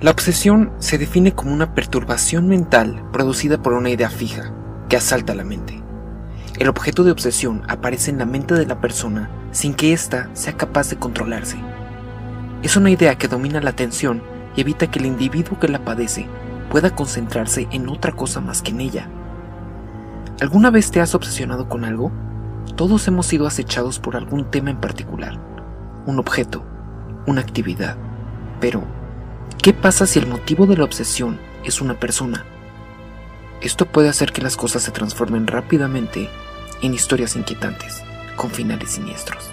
La obsesión se define como una perturbación mental producida por una idea fija que asalta la mente. El objeto de obsesión aparece en la mente de la persona sin que ésta sea capaz de controlarse. Es una idea que domina la atención y evita que el individuo que la padece pueda concentrarse en otra cosa más que en ella. ¿Alguna vez te has obsesionado con algo? Todos hemos sido acechados por algún tema en particular, un objeto, una actividad. Pero, ¿qué pasa si el motivo de la obsesión es una persona? Esto puede hacer que las cosas se transformen rápidamente en historias inquietantes, con finales siniestros.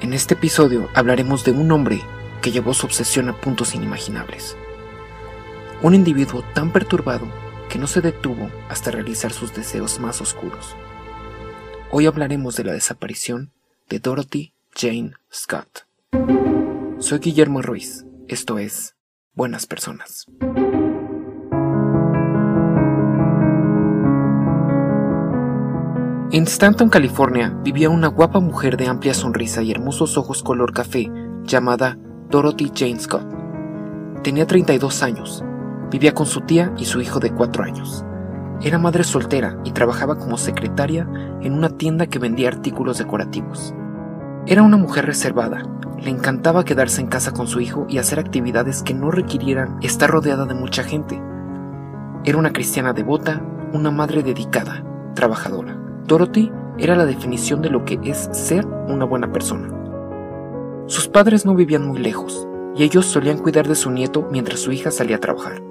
En este episodio hablaremos de un hombre que llevó su obsesión a puntos inimaginables. Un individuo tan perturbado que no se detuvo hasta realizar sus deseos más oscuros. Hoy hablaremos de la desaparición de Dorothy Jane Scott. Soy Guillermo Ruiz, esto es Buenas Personas. En Stanton, California, vivía una guapa mujer de amplia sonrisa y hermosos ojos color café llamada Dorothy Jane Scott. Tenía 32 años Vivía con su tía y su hijo de cuatro años. Era madre soltera y trabajaba como secretaria en una tienda que vendía artículos decorativos. Era una mujer reservada, le encantaba quedarse en casa con su hijo y hacer actividades que no requirieran estar rodeada de mucha gente. Era una cristiana devota, una madre dedicada, trabajadora. Dorothy era la definición de lo que es ser una buena persona. Sus padres no vivían muy lejos, y ellos solían cuidar de su nieto mientras su hija salía a trabajar.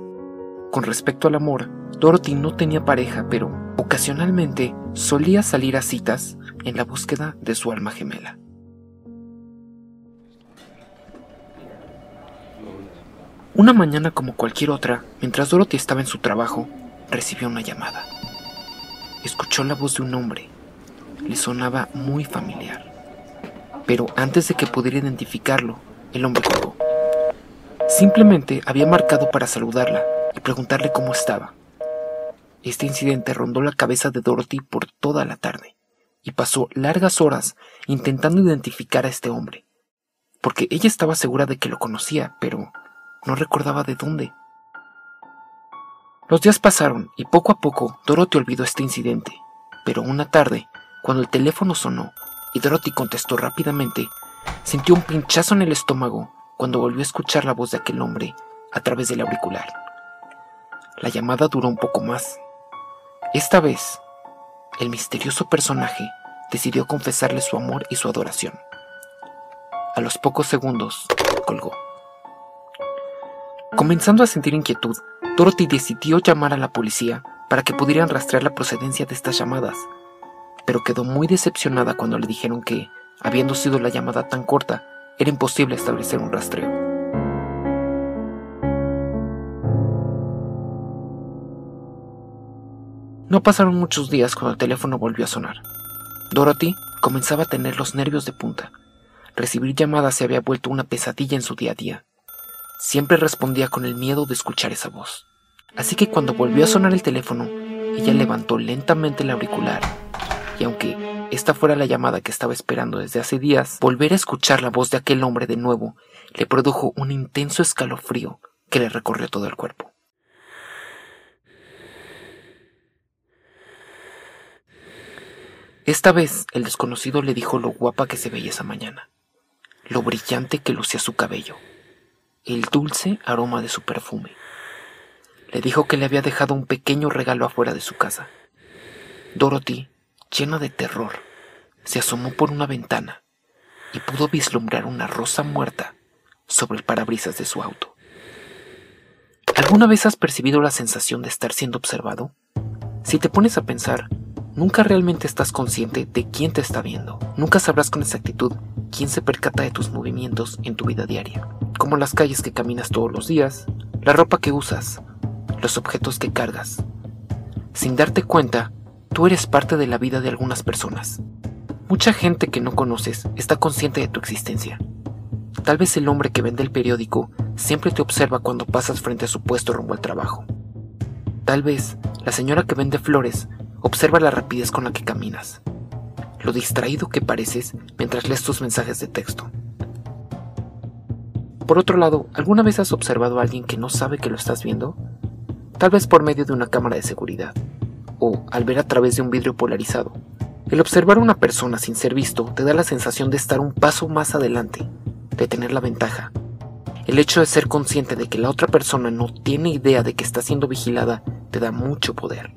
Con respecto al amor, Dorothy no tenía pareja, pero ocasionalmente solía salir a citas en la búsqueda de su alma gemela. Una mañana como cualquier otra, mientras Dorothy estaba en su trabajo, recibió una llamada. Escuchó la voz de un hombre. Le sonaba muy familiar. Pero antes de que pudiera identificarlo, el hombre colgó. Simplemente había marcado para saludarla, y preguntarle cómo estaba. Este incidente rondó la cabeza de Dorothy por toda la tarde y pasó largas horas intentando identificar a este hombre, porque ella estaba segura de que lo conocía, pero no recordaba de dónde. Los días pasaron y poco a poco Dorothy olvidó este incidente, pero una tarde, cuando el teléfono sonó y Dorothy contestó rápidamente, sintió un pinchazo en el estómago cuando volvió a escuchar la voz de aquel hombre a través del auricular. La llamada duró un poco más. Esta vez, el misterioso personaje decidió confesarle su amor y su adoración. A los pocos segundos, colgó. Comenzando a sentir inquietud, Dorothy decidió llamar a la policía para que pudieran rastrear la procedencia de estas llamadas, pero quedó muy decepcionada cuando le dijeron que, habiendo sido la llamada tan corta, era imposible establecer un rastreo. No pasaron muchos días cuando el teléfono volvió a sonar. Dorothy comenzaba a tener los nervios de punta. Recibir llamadas se había vuelto una pesadilla en su día a día. Siempre respondía con el miedo de escuchar esa voz. Así que cuando volvió a sonar el teléfono, ella levantó lentamente el auricular. Y aunque esta fuera la llamada que estaba esperando desde hace días, volver a escuchar la voz de aquel hombre de nuevo le produjo un intenso escalofrío que le recorrió todo el cuerpo. Esta vez el desconocido le dijo lo guapa que se veía esa mañana, lo brillante que lucía su cabello, el dulce aroma de su perfume. Le dijo que le había dejado un pequeño regalo afuera de su casa. Dorothy, llena de terror, se asomó por una ventana y pudo vislumbrar una rosa muerta sobre el parabrisas de su auto. ¿Alguna vez has percibido la sensación de estar siendo observado? Si te pones a pensar, Nunca realmente estás consciente de quién te está viendo. Nunca sabrás con exactitud quién se percata de tus movimientos en tu vida diaria, como las calles que caminas todos los días, la ropa que usas, los objetos que cargas. Sin darte cuenta, tú eres parte de la vida de algunas personas. Mucha gente que no conoces está consciente de tu existencia. Tal vez el hombre que vende el periódico siempre te observa cuando pasas frente a su puesto rumbo al trabajo. Tal vez la señora que vende flores Observa la rapidez con la que caminas, lo distraído que pareces mientras lees tus mensajes de texto. por otro lado, ¿alguna vez has observado a alguien que no sabe que lo estás viendo? Tal vez por medio de una cámara de seguridad, o al ver a través de un vidrio polarizado. El observar a una persona sin ser visto te da la sensación de estar un paso más adelante, de tener la ventaja. El hecho de ser consciente de que la otra persona no tiene idea de que está siendo vigilada te da mucho poder.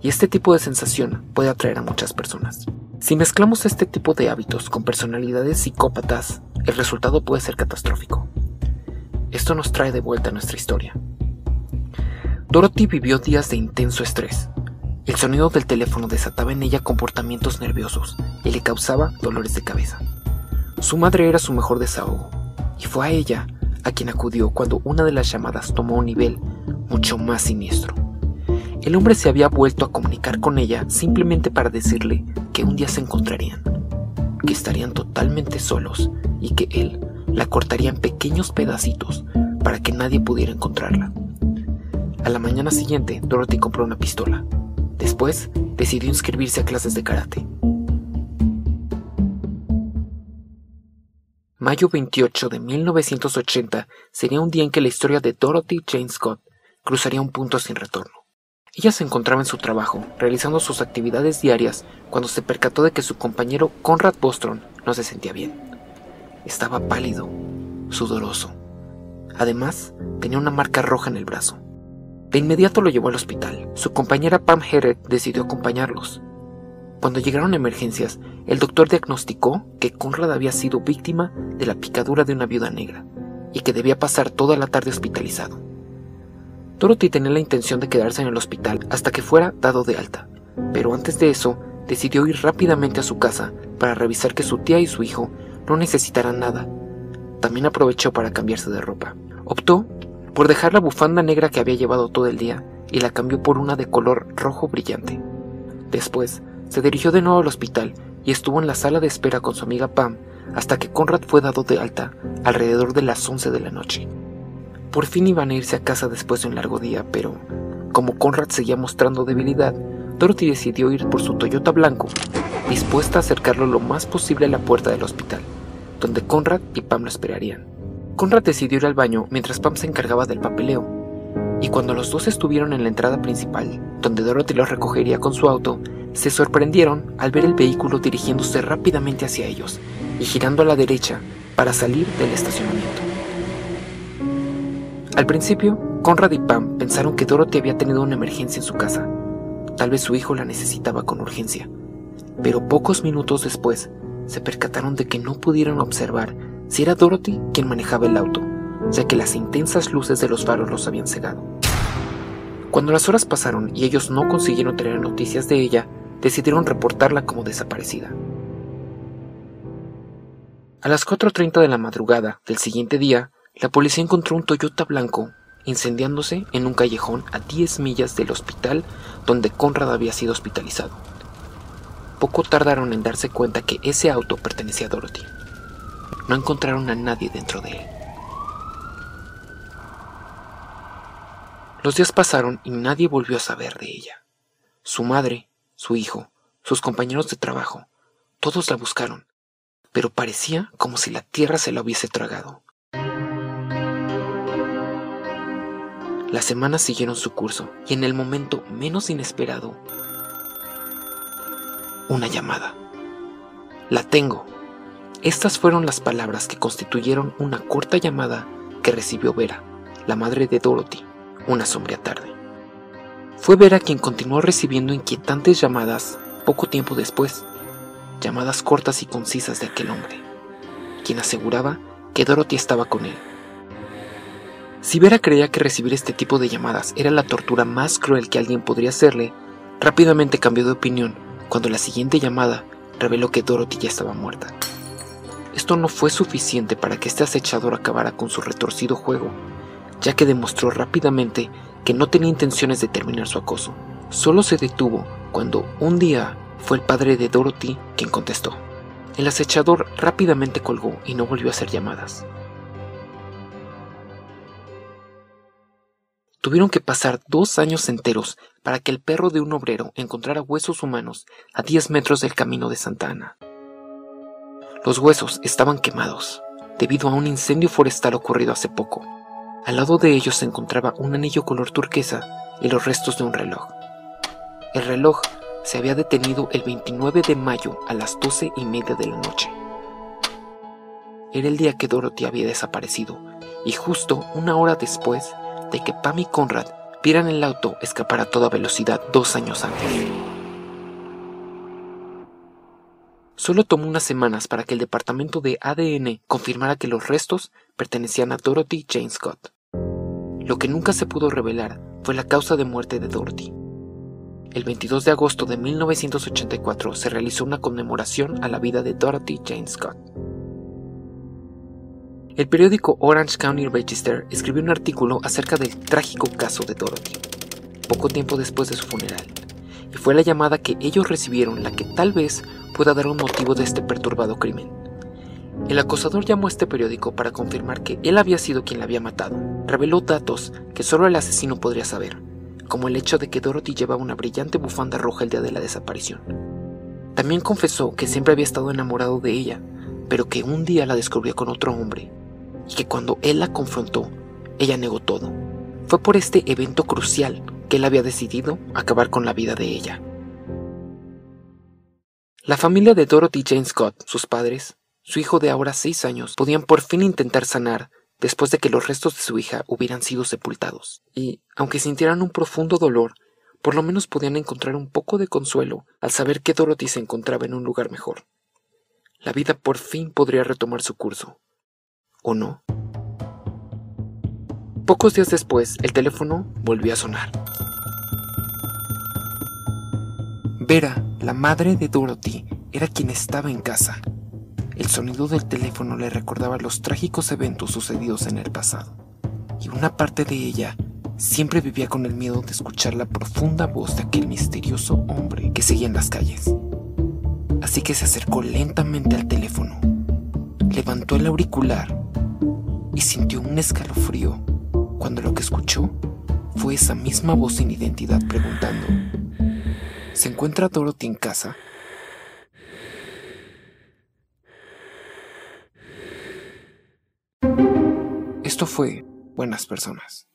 Y este tipo de sensación puede atraer a muchas personas. Si mezclamos este tipo de hábitos con personalidades psicópatas, el resultado puede ser catastrófico. Esto nos trae de vuelta a nuestra historia. Dorothy vivió días de intenso estrés. El sonido del teléfono desataba en ella comportamientos nerviosos y le causaba dolores de cabeza. Su madre era su mejor desahogo, y fue a ella a quien acudió cuando una de las llamadas tomó un nivel mucho más siniestro. El hombre se había vuelto a comunicar con ella simplemente para decirle que un día se encontrarían, que estarían totalmente solos y que él la cortaría en pequeños pedacitos para que nadie pudiera encontrarla. A la mañana siguiente, Dorothy compró una pistola. Después, decidió inscribirse a clases de karate. Mayo 28 de 1980 sería un día en que la historia de Dorothy Jane Scott cruzaría un punto sin retorno. Ella se encontraba en su trabajo, realizando sus actividades diarias, cuando se percató de que su compañero Conrad Bostrom no se sentía bien. Estaba pálido, sudoroso. Además, tenía una marca roja en el brazo. De inmediato lo llevó al hospital. Su compañera Pam Herrett decidió acompañarlos. Cuando llegaron emergencias, el doctor diagnosticó que Conrad había sido víctima de la picadura de una viuda negra y que debía pasar toda la tarde hospitalizado. Dorothy tenía la intención de quedarse en el hospital hasta que fuera dado de alta, pero antes de eso decidió ir rápidamente a su casa para revisar que su tía y su hijo no necesitaran nada. También aprovechó para cambiarse de ropa. Optó por dejar la bufanda negra que había llevado todo el día y la cambió por una de color rojo brillante. Después, se dirigió de nuevo al hospital y estuvo en la sala de espera con su amiga Pam hasta que Conrad fue dado de alta alrededor de las 11 de la noche. Por fin iban a irse a casa después de un largo día, pero como Conrad seguía mostrando debilidad, Dorothy decidió ir por su Toyota blanco, dispuesta a acercarlo lo más posible a la puerta del hospital, donde Conrad y Pam lo esperarían. Conrad decidió ir al baño mientras Pam se encargaba del papeleo, y cuando los dos estuvieron en la entrada principal, donde Dorothy los recogería con su auto, se sorprendieron al ver el vehículo dirigiéndose rápidamente hacia ellos y girando a la derecha para salir del estacionamiento. Al principio, Conrad y Pam pensaron que Dorothy había tenido una emergencia en su casa. Tal vez su hijo la necesitaba con urgencia. Pero pocos minutos después, se percataron de que no pudieron observar si era Dorothy quien manejaba el auto, ya que las intensas luces de los faros los habían cegado. Cuando las horas pasaron y ellos no consiguieron tener noticias de ella, decidieron reportarla como desaparecida. A las 4.30 de la madrugada del siguiente día, la policía encontró un Toyota blanco incendiándose en un callejón a 10 millas del hospital donde Conrad había sido hospitalizado. Poco tardaron en darse cuenta que ese auto pertenecía a Dorothy. No encontraron a nadie dentro de él. Los días pasaron y nadie volvió a saber de ella. Su madre, su hijo, sus compañeros de trabajo, todos la buscaron, pero parecía como si la tierra se la hubiese tragado. Las semanas siguieron su curso y en el momento menos inesperado, una llamada. La tengo. Estas fueron las palabras que constituyeron una corta llamada que recibió Vera, la madre de Dorothy, una sombría tarde. Fue Vera quien continuó recibiendo inquietantes llamadas poco tiempo después, llamadas cortas y concisas de aquel hombre, quien aseguraba que Dorothy estaba con él si Vera creía que recibir este tipo de llamadas era la tortura más cruel que alguien podría hacerle, rápidamente cambió de opinión cuando la siguiente llamada reveló que Dorothy ya estaba muerta. Esto no fue suficiente para que este acechador acabara con su retorcido juego, ya que demostró rápidamente que no tenía intenciones de terminar su acoso. Solo se detuvo cuando un día fue el padre de Dorothy quien contestó. El acechador rápidamente colgó y no volvió a hacer llamadas. Tuvieron que pasar dos años enteros para que el perro de un obrero encontrara huesos humanos a 10 metros del camino de Santa Ana. Los huesos estaban quemados, debido a un incendio forestal ocurrido hace poco. Al lado de ellos se encontraba un anillo color turquesa y los restos de un reloj. El reloj se había detenido el 29 de mayo a las 12 y media de la noche. Era el día que Dorothy había desaparecido, y justo una hora después de que Pam y Conrad vieran el auto escapar a toda velocidad dos años antes. Solo tomó unas semanas para que el departamento de ADN confirmara que los restos pertenecían a Dorothy Jane Scott. Lo que nunca se pudo revelar fue la causa de muerte de Dorothy. El 22 de agosto de 1984 se realizó una conmemoración a la vida de Dorothy Jane Scott. El periódico Orange County Register escribió un artículo acerca del trágico caso de Dorothy, poco tiempo después de su funeral, y fue la llamada que ellos recibieron la que tal vez pueda dar un motivo de este perturbado crimen. El acosador llamó a este periódico para confirmar que él había sido quien la había matado. Reveló datos que solo el asesino podría saber, como el hecho de que Dorothy llevaba una brillante bufanda roja el día de la desaparición. También confesó que siempre había estado enamorado de ella, pero que un día la descubrió con otro hombre y que cuando él la confrontó, ella negó todo. Fue por este evento crucial que él había decidido acabar con la vida de ella. La familia de Dorothy Jane Scott, sus padres, su hijo de ahora seis años, podían por fin intentar sanar después de que los restos de su hija hubieran sido sepultados. Y, aunque sintieran un profundo dolor, por lo menos podían encontrar un poco de consuelo al saber que Dorothy se encontraba en un lugar mejor. La vida por fin podría retomar su curso, o no. Pocos días después, el teléfono volvió a sonar. Vera, la madre de Dorothy, era quien estaba en casa. El sonido del teléfono le recordaba los trágicos eventos sucedidos en el pasado, y una parte de ella siempre vivía con el miedo de escuchar la profunda voz de aquel misterioso hombre que seguía en las calles. Así que se acercó lentamente al teléfono, levantó el auricular y sintió un escalofrío cuando lo que escuchó fue esa misma voz sin identidad preguntando, ¿se encuentra Dorothy en casa? Esto fue Buenas Personas.